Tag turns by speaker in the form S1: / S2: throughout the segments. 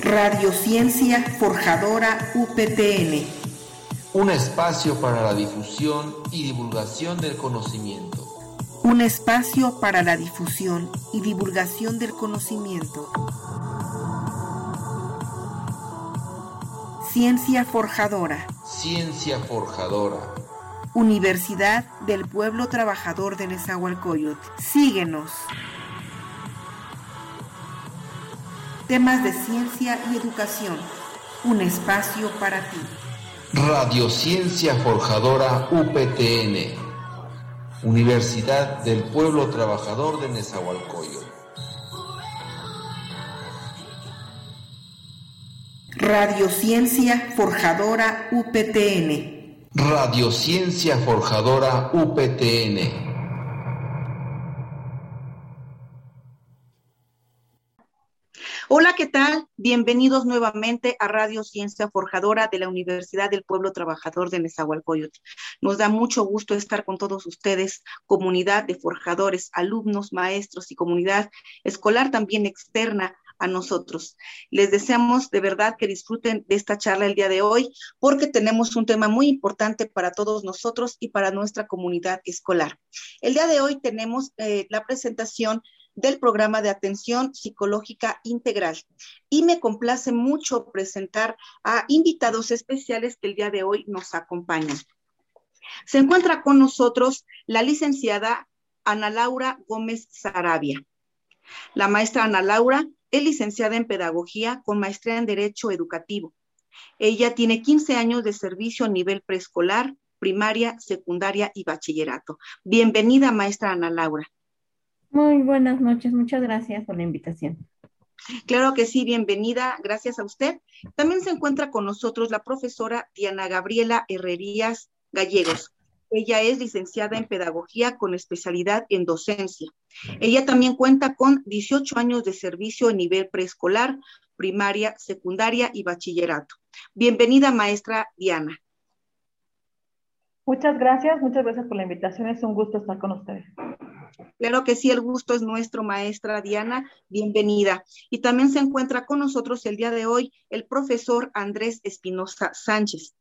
S1: Radiociencia Forjadora UPTN.
S2: Un espacio para la difusión y divulgación del conocimiento.
S1: Un espacio para la difusión y divulgación del conocimiento. Ciencia Forjadora.
S2: Ciencia Forjadora.
S1: Universidad del Pueblo Trabajador de Nezahualcóyotl. Síguenos. Temas de ciencia y educación. Un espacio para ti.
S2: Radiociencia Forjadora UPTN. Universidad del Pueblo Trabajador de Nezahualcóyotl.
S1: Radiociencia Forjadora UPTN.
S2: Radiociencia Forjadora UPTN.
S1: Hola, ¿qué tal? Bienvenidos nuevamente a Radio Ciencia Forjadora de la Universidad del Pueblo Trabajador de Nezahualcóyotl. Nos da mucho gusto estar con todos ustedes, comunidad de forjadores, alumnos, maestros y comunidad escolar también externa a nosotros. Les deseamos de verdad que disfruten de esta charla el día de hoy porque tenemos un tema muy importante para todos nosotros y para nuestra comunidad escolar. El día de hoy tenemos eh, la presentación del programa de atención psicológica integral. Y me complace mucho presentar a invitados especiales que el día de hoy nos acompañan. Se encuentra con nosotros la licenciada Ana Laura Gómez Sarabia. La maestra Ana Laura es licenciada en Pedagogía con maestría en Derecho Educativo. Ella tiene 15 años de servicio a nivel preescolar, primaria, secundaria y bachillerato. Bienvenida, maestra Ana Laura.
S3: Muy buenas noches, muchas gracias por la invitación.
S1: Claro que sí, bienvenida, gracias a usted. También se encuentra con nosotros la profesora Diana Gabriela Herrerías Gallegos. Ella es licenciada en Pedagogía con especialidad en docencia. Ella también cuenta con 18 años de servicio a nivel preescolar, primaria, secundaria y bachillerato. Bienvenida, maestra Diana.
S4: Muchas gracias, muchas gracias por la invitación. Es un gusto estar con ustedes.
S1: Claro que sí, el gusto es nuestro, maestra Diana, bienvenida. Y también se encuentra con nosotros el día de hoy el profesor Andrés Espinosa Sánchez.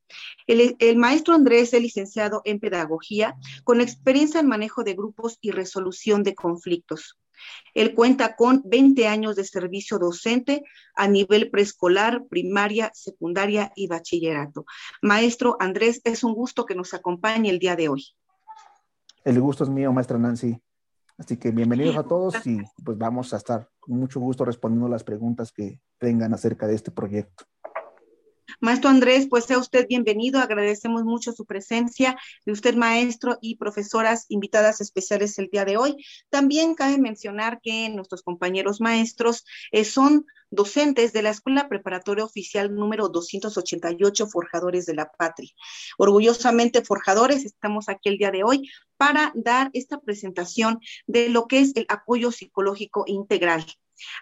S1: El, maestro Andrés es licenciado en Pedagogía con experiencia en manejo de grupos y resolución de conflictos. Él cuenta con 20 años de servicio docente a nivel preescolar, primaria, secundaria y bachillerato. Maestro Andrés, es un gusto que nos acompañe el día de hoy.
S5: El gusto es mío, maestra Nancy. Así que bienvenidos a todos y pues vamos a estar con mucho gusto respondiendo las preguntas que tengan acerca de este proyecto.
S1: Maestro Andrés, pues sea usted bienvenido. Agradecemos mucho su presencia de usted, maestro, y profesoras invitadas especiales el día de hoy. También cabe mencionar que nuestros compañeros maestros eh, son docentes de la Escuela Preparatoria Oficial número 288, Forjadores de la Patria. Orgullosamente forjadores, estamos aquí el día de hoy para dar esta presentación de lo que es el apoyo psicológico integral.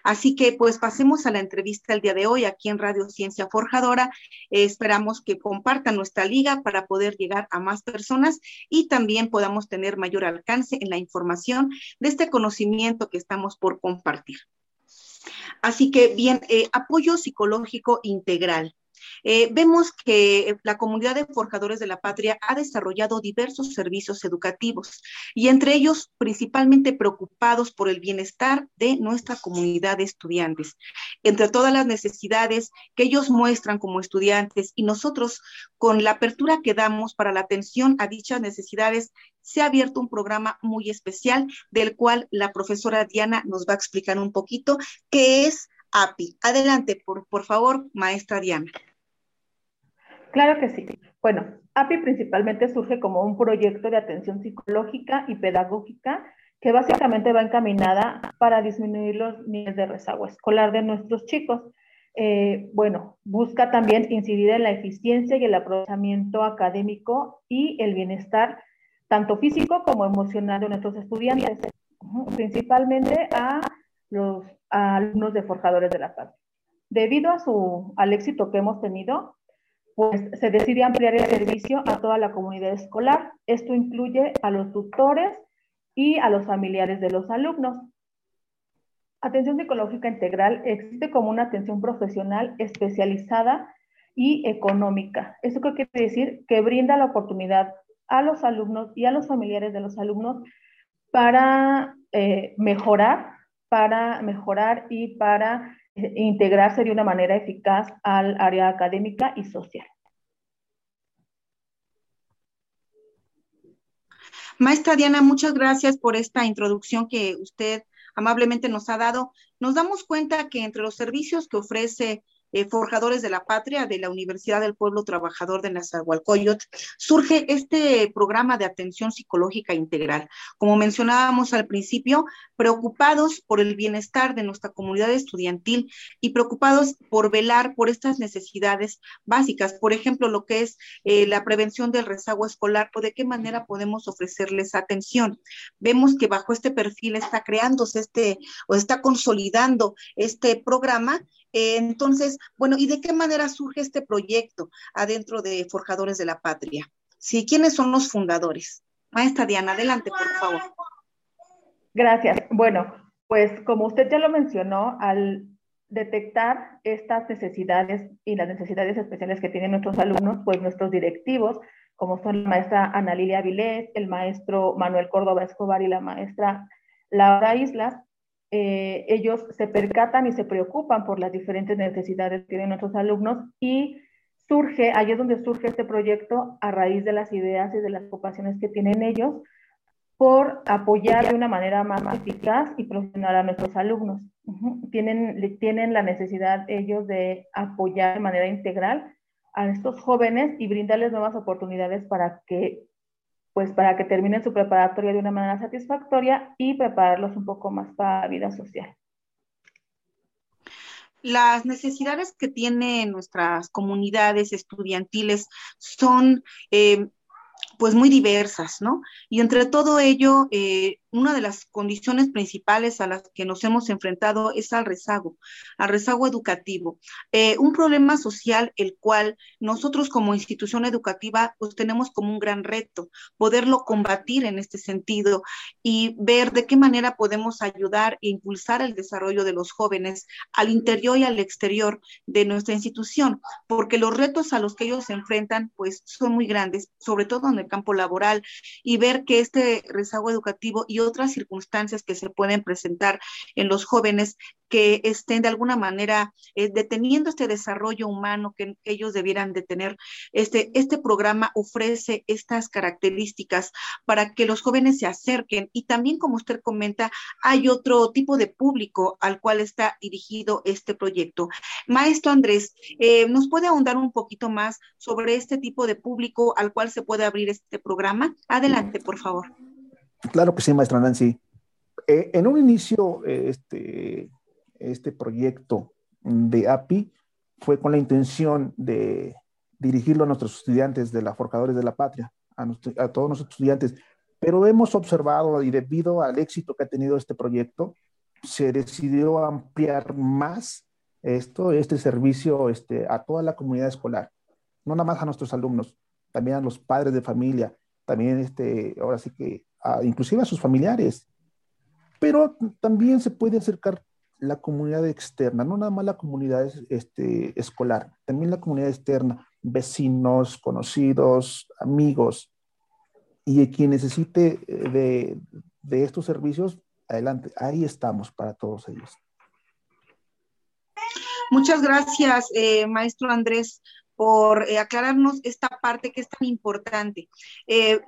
S1: Así que pues pasemos a la entrevista el día de hoy aquí en Radio Ciencia Forjadora. Eh, esperamos que compartan nuestra liga para poder llegar a más personas y también podamos tener mayor alcance en la información de este conocimiento que estamos por compartir. Así que bien, eh, apoyo psicológico integral. Eh, vemos que la comunidad de forjadores de la patria ha desarrollado diversos servicios educativos y entre ellos principalmente preocupados por el bienestar de nuestra comunidad de estudiantes. Entre todas las necesidades que ellos muestran como estudiantes y nosotros con la apertura que damos para la atención a dichas necesidades, se ha abierto un programa muy especial del cual la profesora Diana nos va a explicar un poquito qué es API. Adelante, por, por favor, maestra Diana.
S4: Claro que sí. Bueno, API principalmente surge como un proyecto de atención psicológica y pedagógica que básicamente va encaminada para disminuir los niveles de rezago escolar de nuestros chicos. Eh, bueno, busca también incidir en la eficiencia y el aprovechamiento académico y el bienestar tanto físico como emocional de nuestros estudiantes, principalmente a los alumnos de forjadores de la paz. Debido a su, al éxito que hemos tenido, pues se decide ampliar el servicio a toda la comunidad escolar. Esto incluye a los tutores y a los familiares de los alumnos. atención psicológica integral existe como una atención profesional especializada y económica. ¿Eso qué quiere decir? Que brinda la oportunidad a los alumnos y a los familiares de los alumnos para eh, mejorar, para mejorar y para integrarse de una manera eficaz al área académica y social.
S1: Maestra Diana, muchas gracias por esta introducción que usted amablemente nos ha dado. Nos damos cuenta que entre los servicios que ofrece eh, Forjadores de la Patria de la Universidad del Pueblo Trabajador de Nazahualcóyotl, surge este programa de atención psicológica integral. Como mencionábamos al principio, preocupados por el bienestar de nuestra comunidad estudiantil y preocupados por velar por estas necesidades básicas, por ejemplo, lo que es eh, la prevención del rezago escolar o de qué manera podemos ofrecerles atención. Vemos que bajo este perfil está creándose este o está consolidando este programa entonces, bueno, ¿y de qué manera surge este proyecto adentro de Forjadores de la Patria? Sí, ¿quiénes son los fundadores? Maestra Diana, adelante, por favor.
S4: Gracias. Bueno, pues como usted ya lo mencionó, al detectar estas necesidades y las necesidades especiales que tienen nuestros alumnos, pues nuestros directivos, como son la maestra Ana Lilia Vilés, el maestro Manuel Córdoba Escobar y la maestra Laura Islas, eh, ellos se percatan y se preocupan por las diferentes necesidades que tienen nuestros alumnos y surge, ahí es donde surge este proyecto a raíz de las ideas y de las ocupaciones que tienen ellos por apoyar de una manera más eficaz y profesional a nuestros alumnos. tienen, tienen la necesidad ellos de apoyar de manera integral a estos jóvenes y brindarles nuevas oportunidades para que pues para que terminen su preparatoria de una manera satisfactoria y prepararlos un poco más para la vida social.
S1: Las necesidades que tienen nuestras comunidades estudiantiles son eh, pues muy diversas, ¿no? Y entre todo ello, eh, una de las condiciones principales a las que nos hemos enfrentado es al rezago, al rezago educativo. Eh, un problema social el cual nosotros como institución educativa pues tenemos como un gran reto, poderlo combatir en este sentido y ver de qué manera podemos ayudar e impulsar el desarrollo de los jóvenes al interior y al exterior de nuestra institución, porque los retos a los que ellos se enfrentan pues son muy grandes, sobre todo en el campo laboral, y ver que este rezago educativo y otras circunstancias que se pueden presentar en los jóvenes que estén de alguna manera eh, deteniendo este desarrollo humano que ellos debieran de tener. Este, este programa ofrece estas características para que los jóvenes se acerquen y también, como usted comenta, hay otro tipo de público al cual está dirigido este proyecto. Maestro Andrés, eh, ¿nos puede ahondar un poquito más sobre este tipo de público al cual se puede abrir este programa? Adelante, por favor.
S5: Claro que sí, maestra Nancy. Eh, en un inicio, este, este proyecto de API fue con la intención de dirigirlo a nuestros estudiantes de la Forjadores de la Patria, a, a todos nuestros estudiantes, pero hemos observado y debido al éxito que ha tenido este proyecto, se decidió ampliar más esto, este servicio este, a toda la comunidad escolar, no nada más a nuestros alumnos, también a los padres de familia, también este, ahora sí que inclusive a sus familiares, pero también se puede acercar la comunidad externa, no nada más la comunidad este, escolar, también la comunidad externa, vecinos, conocidos, amigos, y quien necesite eh, de, estos servicios, adelante, ahí estamos para todos ellos.
S1: Muchas gracias, eh, maestro Andrés por eh, aclararnos esta parte que es tan importante.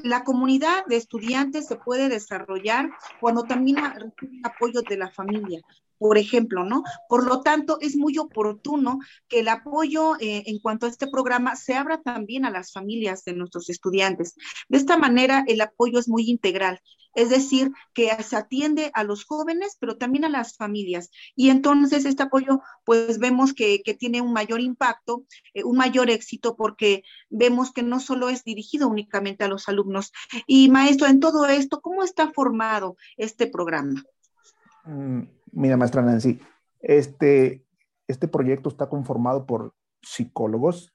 S1: la comunidad de estudiantes se puede desarrollar cuando también recibe apoyo de la familia por ejemplo, ¿no? Por lo tanto, es muy oportuno que el apoyo eh, en cuanto a este programa se abra también a las familias de nuestros estudiantes. De esta manera, el apoyo es muy integral, es decir, que se atiende a los jóvenes, pero también a las familias. Y entonces este apoyo, pues vemos que, tiene un mayor impacto, eh, un mayor éxito, porque vemos que no solo es dirigido únicamente a los alumnos. Y maestro, en todo esto, ¿cómo está formado este programa?
S5: Mm, Mira, maestra Nancy, este, este proyecto está conformado por psicólogos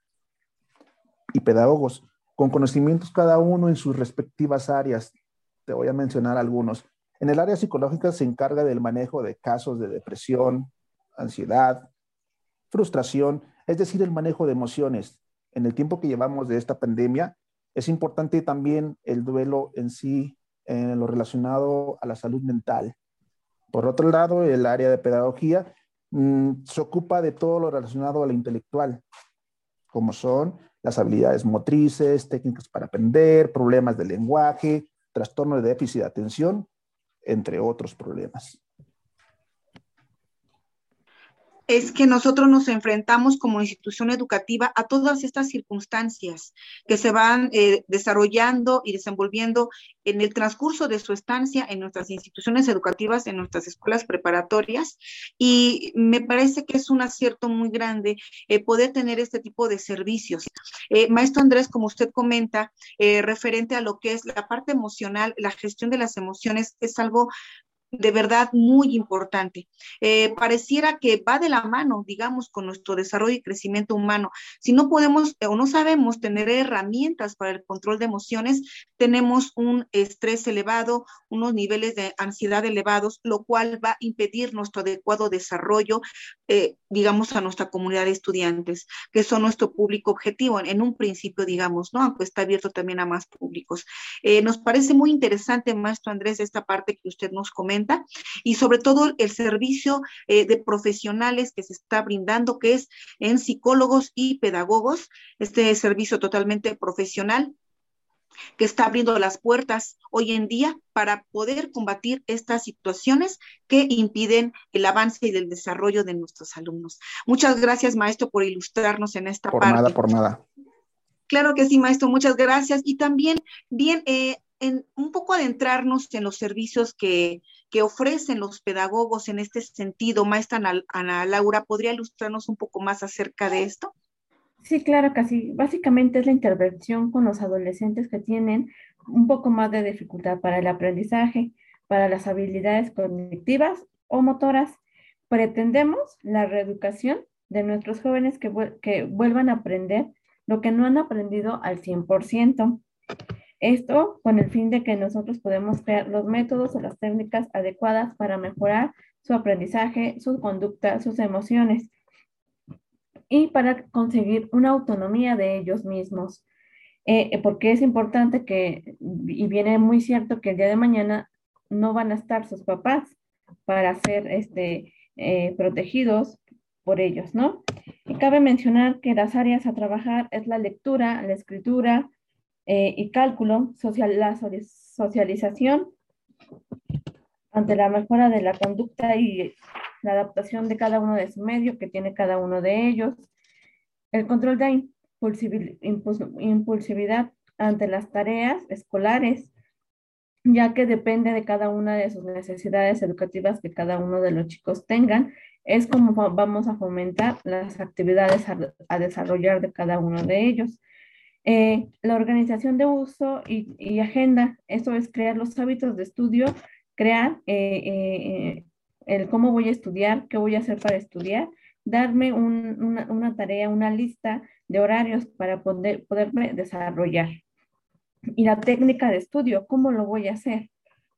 S5: y pedagogos con conocimientos cada uno en sus respectivas áreas. Te voy a mencionar algunos. En el área psicológica se encarga del manejo de casos de depresión, ansiedad, frustración, es decir, el manejo de emociones. En el tiempo que llevamos de esta pandemia, es importante también el duelo en sí, en lo relacionado a la salud mental. Por otro lado, el área de pedagogía mm, se ocupa de todo lo relacionado a lo intelectual, como son las habilidades motrices, técnicas para aprender, problemas de lenguaje, trastorno de déficit de atención, entre otros problemas.
S1: Es que nosotros nos enfrentamos como institución educativa a todas estas circunstancias que se van eh, desarrollando y desenvolviendo en el transcurso de su estancia en nuestras instituciones educativas, en nuestras escuelas preparatorias. Y me parece que es un acierto muy grande eh, poder tener este tipo de servicios. Eh, maestro Andrés, como usted comenta, referente a lo que es la parte emocional, la gestión de las emociones es algo de verdad muy importante. Eh, pareciera que va de la mano, digamos, con nuestro desarrollo y crecimiento humano. Si no podemos o no sabemos tener herramientas para el control de emociones, tenemos un estrés elevado, unos niveles de ansiedad elevados, lo cual va a impedir nuestro adecuado desarrollo, eh, digamos, a nuestra comunidad de estudiantes, que son nuestro público objetivo en, un principio, digamos, ¿no? Aunque está abierto también a más públicos. Eh, nos parece muy interesante, maestro Andrés, esta parte que usted nos comenta y sobre todo el servicio eh, de profesionales que se está brindando, que es en psicólogos y pedagogos, este servicio totalmente profesional que está abriendo las puertas hoy en día para poder combatir estas situaciones que impiden el avance y el desarrollo de nuestros alumnos. Muchas gracias, maestro, por ilustrarnos en esta parte.
S5: Por nada, por nada.
S1: Claro que sí, maestro, muchas gracias. Y también, bien, eh, un poco adentrarnos en los servicios que, que ofrecen los pedagogos en este sentido. Maestra Ana, Laura, ¿podría ilustrarnos un poco más acerca de esto?
S3: Sí, claro sí. Básicamente es la intervención con los adolescentes que tienen un poco más de dificultad para el aprendizaje, para las habilidades cognitivas o motoras. Pretendemos la reeducación de nuestros jóvenes que, que vuelvan a aprender lo que no han aprendido al 100%. Esto con el fin de que nosotros podemos crear los métodos o las técnicas adecuadas para mejorar su aprendizaje, su conducta, sus emociones y para conseguir una autonomía de ellos mismos. Eh, porque es importante que, y viene muy cierto que el día de mañana no van a estar sus papás para ser este, eh, protegidos por ellos, ¿no? Y cabe mencionar que las áreas a trabajar es la lectura, la escritura, eh, y cálculo, social, la socialización ante la mejora de la conducta y la adaptación de cada uno de su medio que tiene cada uno de ellos, el control de impulsividad ante las tareas escolares, ya que depende de cada una de sus necesidades educativas que cada uno de los chicos tengan, es como vamos a fomentar las actividades a desarrollar de cada uno de ellos. Eh, la organización de uso y, agenda, eso es crear los hábitos de estudio, crear eh, eh, el cómo voy a estudiar, qué voy a hacer para estudiar, darme una, tarea, una lista de horarios para poder, poderme desarrollar. Y la técnica de estudio, ¿cómo lo voy a hacer?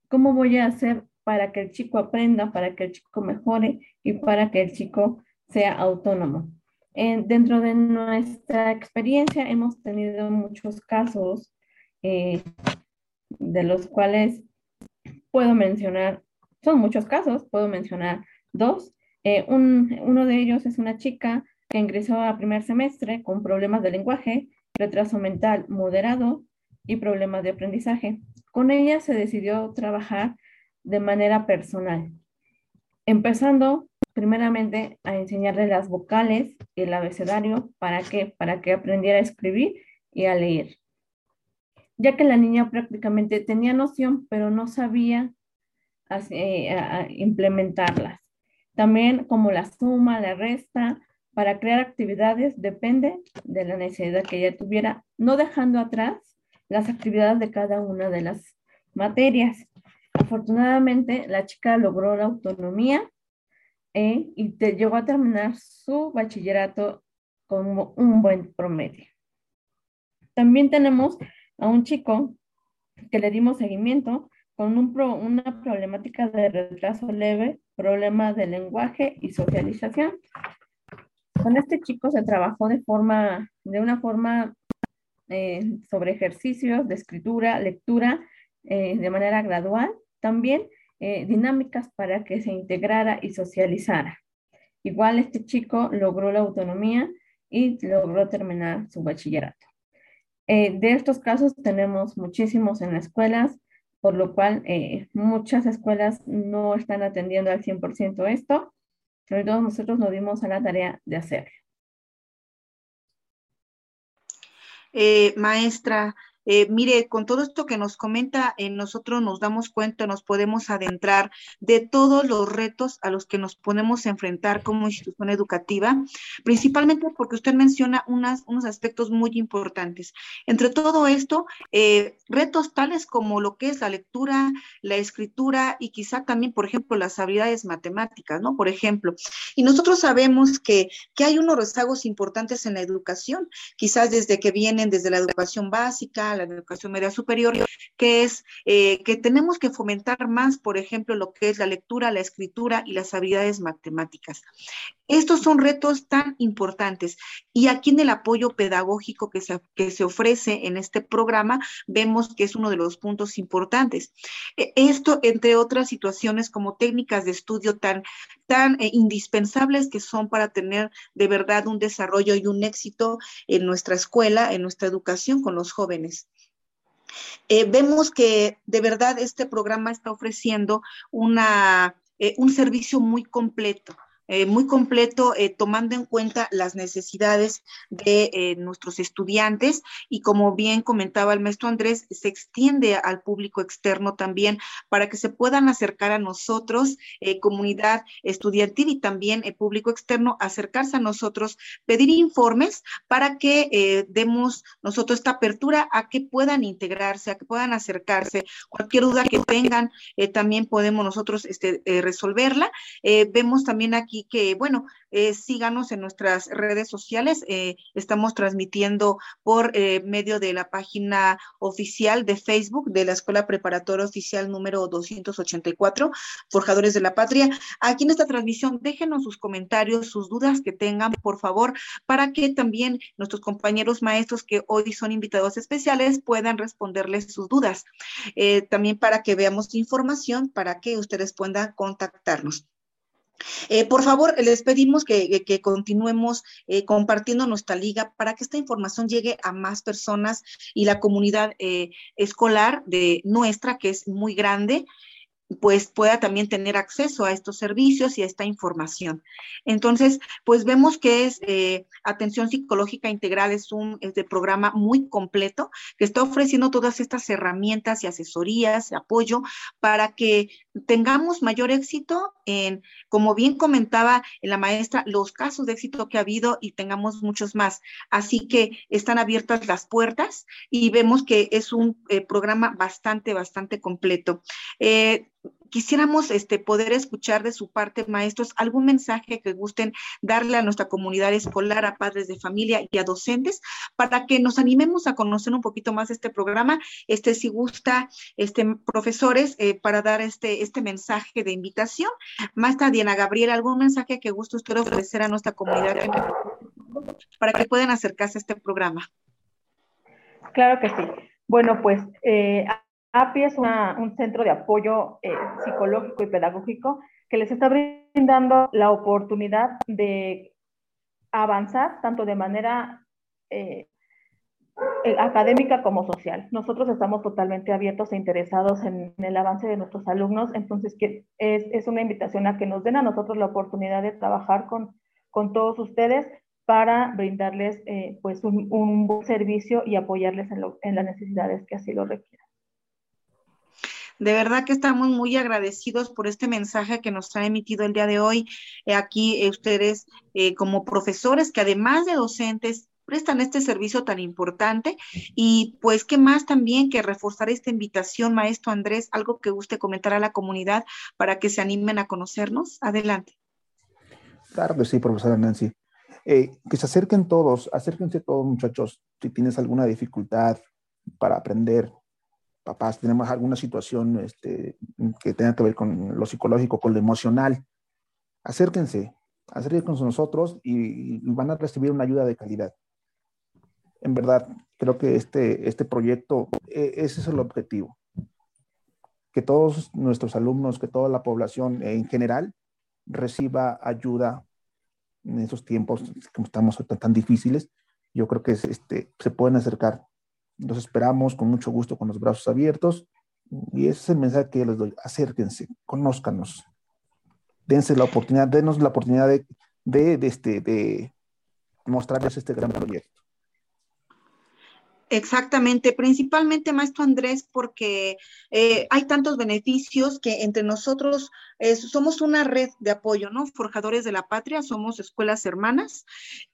S3: ¿Cómo voy a hacer para que el chico aprenda, para que el chico mejore y para que el chico sea autónomo? Dentro de nuestra experiencia hemos tenido muchos casos eh, de los cuales puedo mencionar, son muchos casos, puedo mencionar dos. Eh, uno de ellos es una chica que ingresó a primer semestre con problemas de lenguaje, retraso mental moderado y problemas de aprendizaje. Con ella se decidió trabajar de manera personal, empezando primeramente a enseñarle las vocales, el abecedario, ¿para qué? Para que aprendiera a escribir y a leer. Ya que la niña prácticamente tenía noción, pero no sabía eh, implementarlas. También como la suma, la resta, para crear actividades depende de la necesidad que ella tuviera, no dejando atrás las actividades de cada una de las materias. Afortunadamente, la chica logró la autonomía y te, llegó a terminar su bachillerato con un buen promedio. También tenemos a un chico que le dimos seguimiento con una problemática de retraso leve, problemas de lenguaje y socialización. Con este chico se trabajó de, forma, de una forma eh, sobre ejercicios de escritura, lectura, eh, de manera gradual, también eh, dinámicas para que se integrara y socializara. Igual este chico logró la autonomía y logró terminar su bachillerato. de estos casos tenemos muchísimos en las escuelas, por lo cual muchas escuelas no están atendiendo al 100% esto, pero todos nosotros nos dimos a la tarea de hacerlo.
S1: Eh, maestra, eh, mire, con todo esto que nos comenta, eh, nosotros nos damos cuenta, nos podemos adentrar de todos los retos a los que nos podemos enfrentar como institución educativa, principalmente porque usted menciona unas, unos aspectos muy importantes. Entre todo esto, eh, retos tales como lo que es la lectura, la escritura y quizá también, por ejemplo, las habilidades matemáticas, ¿no? Por ejemplo, y nosotros sabemos que, que hay unos rezagos importantes en la educación, quizás desde que vienen desde la educación básica, la educación media superior, que es eh, que tenemos que fomentar más, por ejemplo, lo que es la lectura, la escritura y las habilidades matemáticas. Estos son retos tan importantes y aquí en el apoyo pedagógico que se, que se ofrece en este programa vemos que es uno de los puntos importantes. E, esto, entre otras situaciones como técnicas de estudio tan, tan eh, indispensables que son para tener de verdad un desarrollo y un éxito en nuestra escuela, en nuestra educación con los jóvenes. Eh, vemos que de verdad este programa está ofreciendo una, eh, un servicio muy completo eh, muy completo, eh, tomando en cuenta las necesidades de eh, nuestros estudiantes y como bien comentaba el maestro Andrés, se extiende al público externo también para que se puedan acercar a nosotros, comunidad estudiantil y también el público externo, acercarse a nosotros, pedir informes para que demos nosotros esta apertura a que puedan integrarse, a que puedan acercarse. Cualquier duda que tengan, también podemos nosotros este, resolverla. vemos también aquí que, bueno, eh, síganos en nuestras redes sociales. Eh, estamos transmitiendo por eh, medio de la página oficial de Facebook de la Escuela Preparatoria Oficial número 284, Forjadores de la Patria. Aquí en esta transmisión, déjenos sus comentarios, sus dudas que tengan, por favor, para que también nuestros compañeros maestros que hoy son invitados especiales puedan responderles sus dudas. también para que veamos información para que ustedes puedan contactarnos. Eh, por favor, les pedimos que, continuemos eh, compartiendo nuestra liga para que esta información llegue a más personas y la comunidad eh, escolar de nuestra, que es muy grande, pues pueda también tener acceso a estos servicios y a esta información. Entonces, pues vemos que es atención psicológica integral, es un este programa muy completo que está ofreciendo todas estas herramientas y asesorías, apoyo para que tengamos mayor éxito en, como bien comentaba la maestra, los casos de éxito que ha habido y tengamos muchos más. Así que están abiertas las puertas y vemos que es un eh, programa bastante, bastante completo. Eh, quisiéramos este, poder escuchar de su parte, maestros, algún mensaje que gusten darle a nuestra comunidad escolar, a padres de familia y a docentes, para que nos animemos a conocer un poquito más este programa. Este, si gusta, este, profesores, eh, para dar este, este mensaje de invitación. Maestra Diana Gabriela, ¿algún mensaje que guste usted ofrecer a nuestra comunidad para que puedan acercarse a este programa?
S4: Claro que sí. Bueno, pues eh, API es un centro de apoyo eh, psicológico y pedagógico que les está brindando la oportunidad de avanzar tanto de manera eh, eh, académica como social. Nosotros estamos totalmente abiertos e interesados en, el avance de nuestros alumnos, entonces es, una invitación a que nos den a nosotros la oportunidad de trabajar con, todos ustedes para brindarles pues un, buen servicio y apoyarles en las necesidades que así lo requieran.
S1: De verdad que estamos muy agradecidos por este mensaje que nos ha emitido el día de hoy. Eh, aquí eh, ustedes eh, como profesores que además de docentes prestan este servicio tan importante y pues qué más también que reforzar esta invitación, maestro Andrés, algo que guste comentar a la comunidad para que se animen a conocernos. Adelante.
S5: Claro que sí, profesora Nancy. que se acerquen todos, acérquense todos muchachos, si tienes alguna dificultad para aprender, papás tenemos alguna situación este, que tenga que ver con lo psicológico, con lo emocional, acérquense, acérquense con nosotros y, van a recibir una ayuda de calidad. En verdad, creo que este, este proyecto, e, ese es el objetivo. Que todos nuestros alumnos, que toda la población en general reciba ayuda en esos tiempos que estamos tan, difíciles. Yo creo que este, se pueden acercar los esperamos con mucho gusto, con los brazos abiertos. Y ese es el mensaje que les doy. Acérquense, conózcanos. Dense la oportunidad, denos la oportunidad de, de, este, de mostrarles este gran proyecto.
S1: Exactamente, principalmente, maestro Andrés, porque eh, hay tantos beneficios que entre nosotros eh, somos una red de apoyo, ¿no? Forjadores de la Patria, somos escuelas hermanas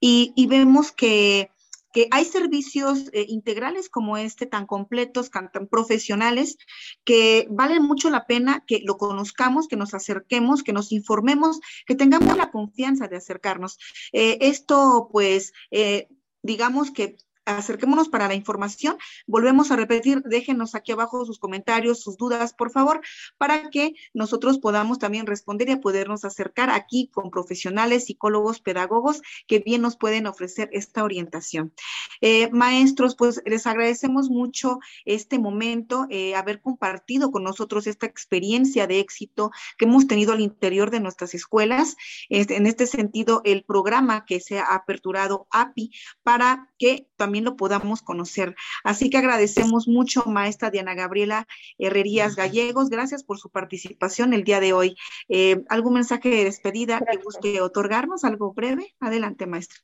S1: y, y vemos que que hay servicios eh, integrales como este, tan completos, tan, profesionales, que valen mucho la pena que lo conozcamos, que nos acerquemos, que nos informemos, que tengamos la confianza de acercarnos. Eh, esto, pues, eh, digamos que acerquémonos para la información. Volvemos a repetir, déjenos aquí abajo sus comentarios, sus dudas, por favor, para que nosotros podamos también responder y podernos acercar aquí con profesionales, psicólogos, pedagogos que bien nos pueden ofrecer esta orientación. Eh, maestros, pues les agradecemos mucho este momento, eh, haber compartido con nosotros esta experiencia de éxito que hemos tenido al interior de nuestras escuelas. Este, en este sentido, el programa que se ha aperturado API para que también lo podamos conocer. Así que agradecemos mucho, maestra Diana Gabriela Herrerías Gallegos. Gracias por su participación el día de hoy. Eh, ¿Algún mensaje de despedida que guste otorgarnos? ¿Algo breve? Adelante, maestra.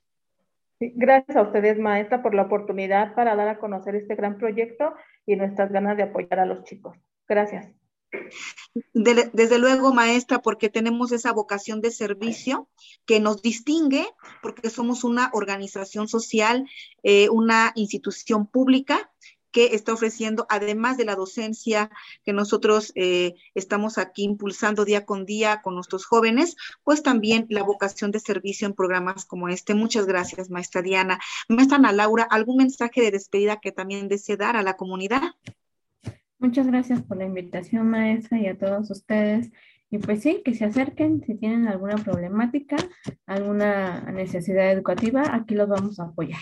S4: gracias a ustedes, maestra, por la oportunidad para dar a conocer este gran proyecto y nuestras ganas de apoyar a los chicos. Gracias
S1: desde luego, maestra, porque tenemos esa vocación de servicio que nos distingue, porque somos una organización social, eh, una institución pública que está ofreciendo, además de la docencia que nosotros eh, estamos aquí impulsando día con día con nuestros jóvenes, pues también la vocación de servicio en programas como este. Muchas gracias, maestra Diana. Maestra Ana Laura, ¿algún mensaje de despedida que también desee dar a la comunidad?
S3: Muchas gracias por la invitación, maestra, y a todos ustedes. Y pues sí, que se acerquen si tienen alguna problemática, alguna necesidad educativa, aquí los vamos a apoyar.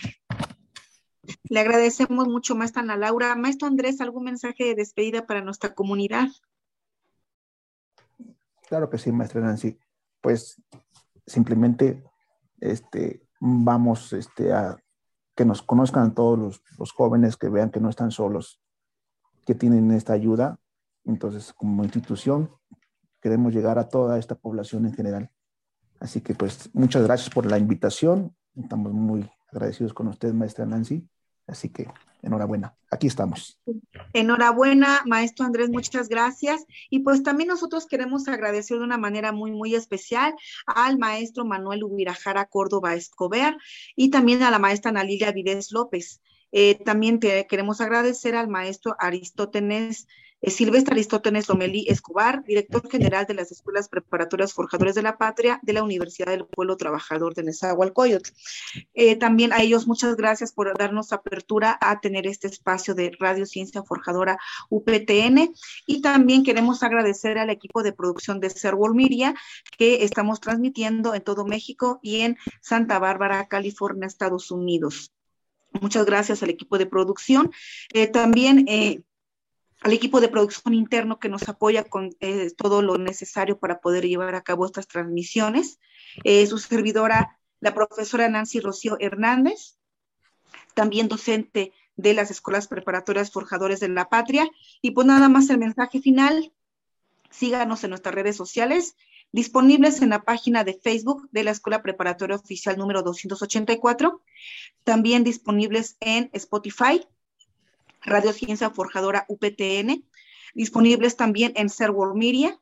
S1: Le agradecemos mucho, maestra Ana Laura. Maestro Andrés, ¿algún mensaje de despedida para nuestra comunidad?
S5: Claro que sí, maestra Nancy. Pues simplemente este, vamos este, a que nos conozcan todos los, los jóvenes, que vean que no están solos, que tienen esta ayuda. Entonces, como institución, queremos llegar a toda esta población en general. Así que, pues, muchas gracias por la invitación. Estamos muy agradecidos con usted, maestra Nancy. Así que, enhorabuena. Aquí estamos.
S1: Enhorabuena, maestro Andrés, muchas gracias. Y pues también nosotros queremos agradecer de una manera muy, muy especial al maestro Manuel Ubirajara Córdoba Escobar y también a la maestra Ana Lilia López. Eh, también queremos agradecer al maestro Aristótenes, eh, Silvestre Aristótenes Lomelí Escobar, director general de las Escuelas Preparatorias Forjadores de la Patria de la Universidad del Pueblo Trabajador de Nezahualcóyotl. Eh, también a ellos muchas gracias por darnos apertura a tener este espacio de Radio Ciencia Forjadora UPTN y también queremos agradecer al equipo de producción de Servol Miria que estamos transmitiendo en todo México y en Santa Bárbara, California, Estados Unidos. Muchas gracias al equipo de producción. Eh, también eh, al equipo de producción interno que nos apoya con eh, todo lo necesario para poder llevar a cabo estas transmisiones. su servidora, la profesora Nancy Rocío Hernández, también docente de las escuelas preparatorias Forjadores de la Patria. Y pues nada más el mensaje final. Síganos en nuestras redes sociales disponibles en la página de Facebook de la Escuela Preparatoria Oficial número 284, también disponibles en Spotify, Radio Ciencia Forjadora UPTN, disponibles también en Server Media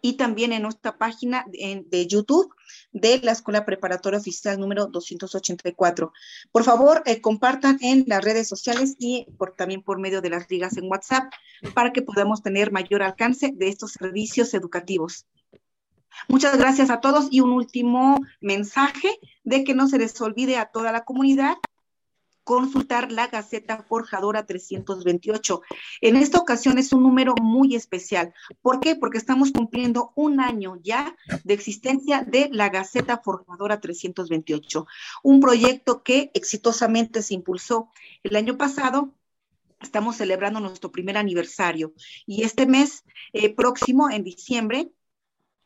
S1: y también en nuestra página de, YouTube de la Escuela Preparatoria Oficial número 284. Por favor, eh, compartan en las redes sociales y por, también por medio de las ligas en WhatsApp para que podamos tener mayor alcance de estos servicios educativos. Muchas gracias a todos y un último mensaje de que no se les olvide a toda la comunidad consultar la Gaceta Forjadora 328. En esta ocasión es un número muy especial. ¿Por qué? Porque estamos cumpliendo un año ya de existencia de la Gaceta Forjadora 328, un proyecto que exitosamente se impulsó el año pasado estamos celebrando nuestro primer aniversario y este mes eh, próximo, en diciembre,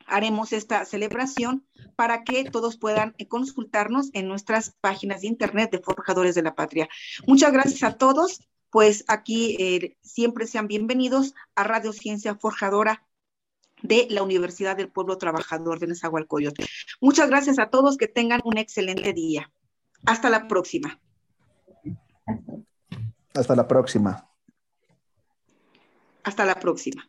S1: haremos esta celebración para que todos puedan eh, consultarnos en nuestras páginas de internet de Forjadores de la Patria. Muchas gracias a todos, pues aquí eh, siempre sean bienvenidos a Radio Ciencia Forjadora de la Universidad del Pueblo Trabajador de Nezahualcóyotl. Muchas gracias a todos, que tengan un excelente día. Hasta la próxima.
S5: Hasta la próxima.
S1: Hasta la próxima.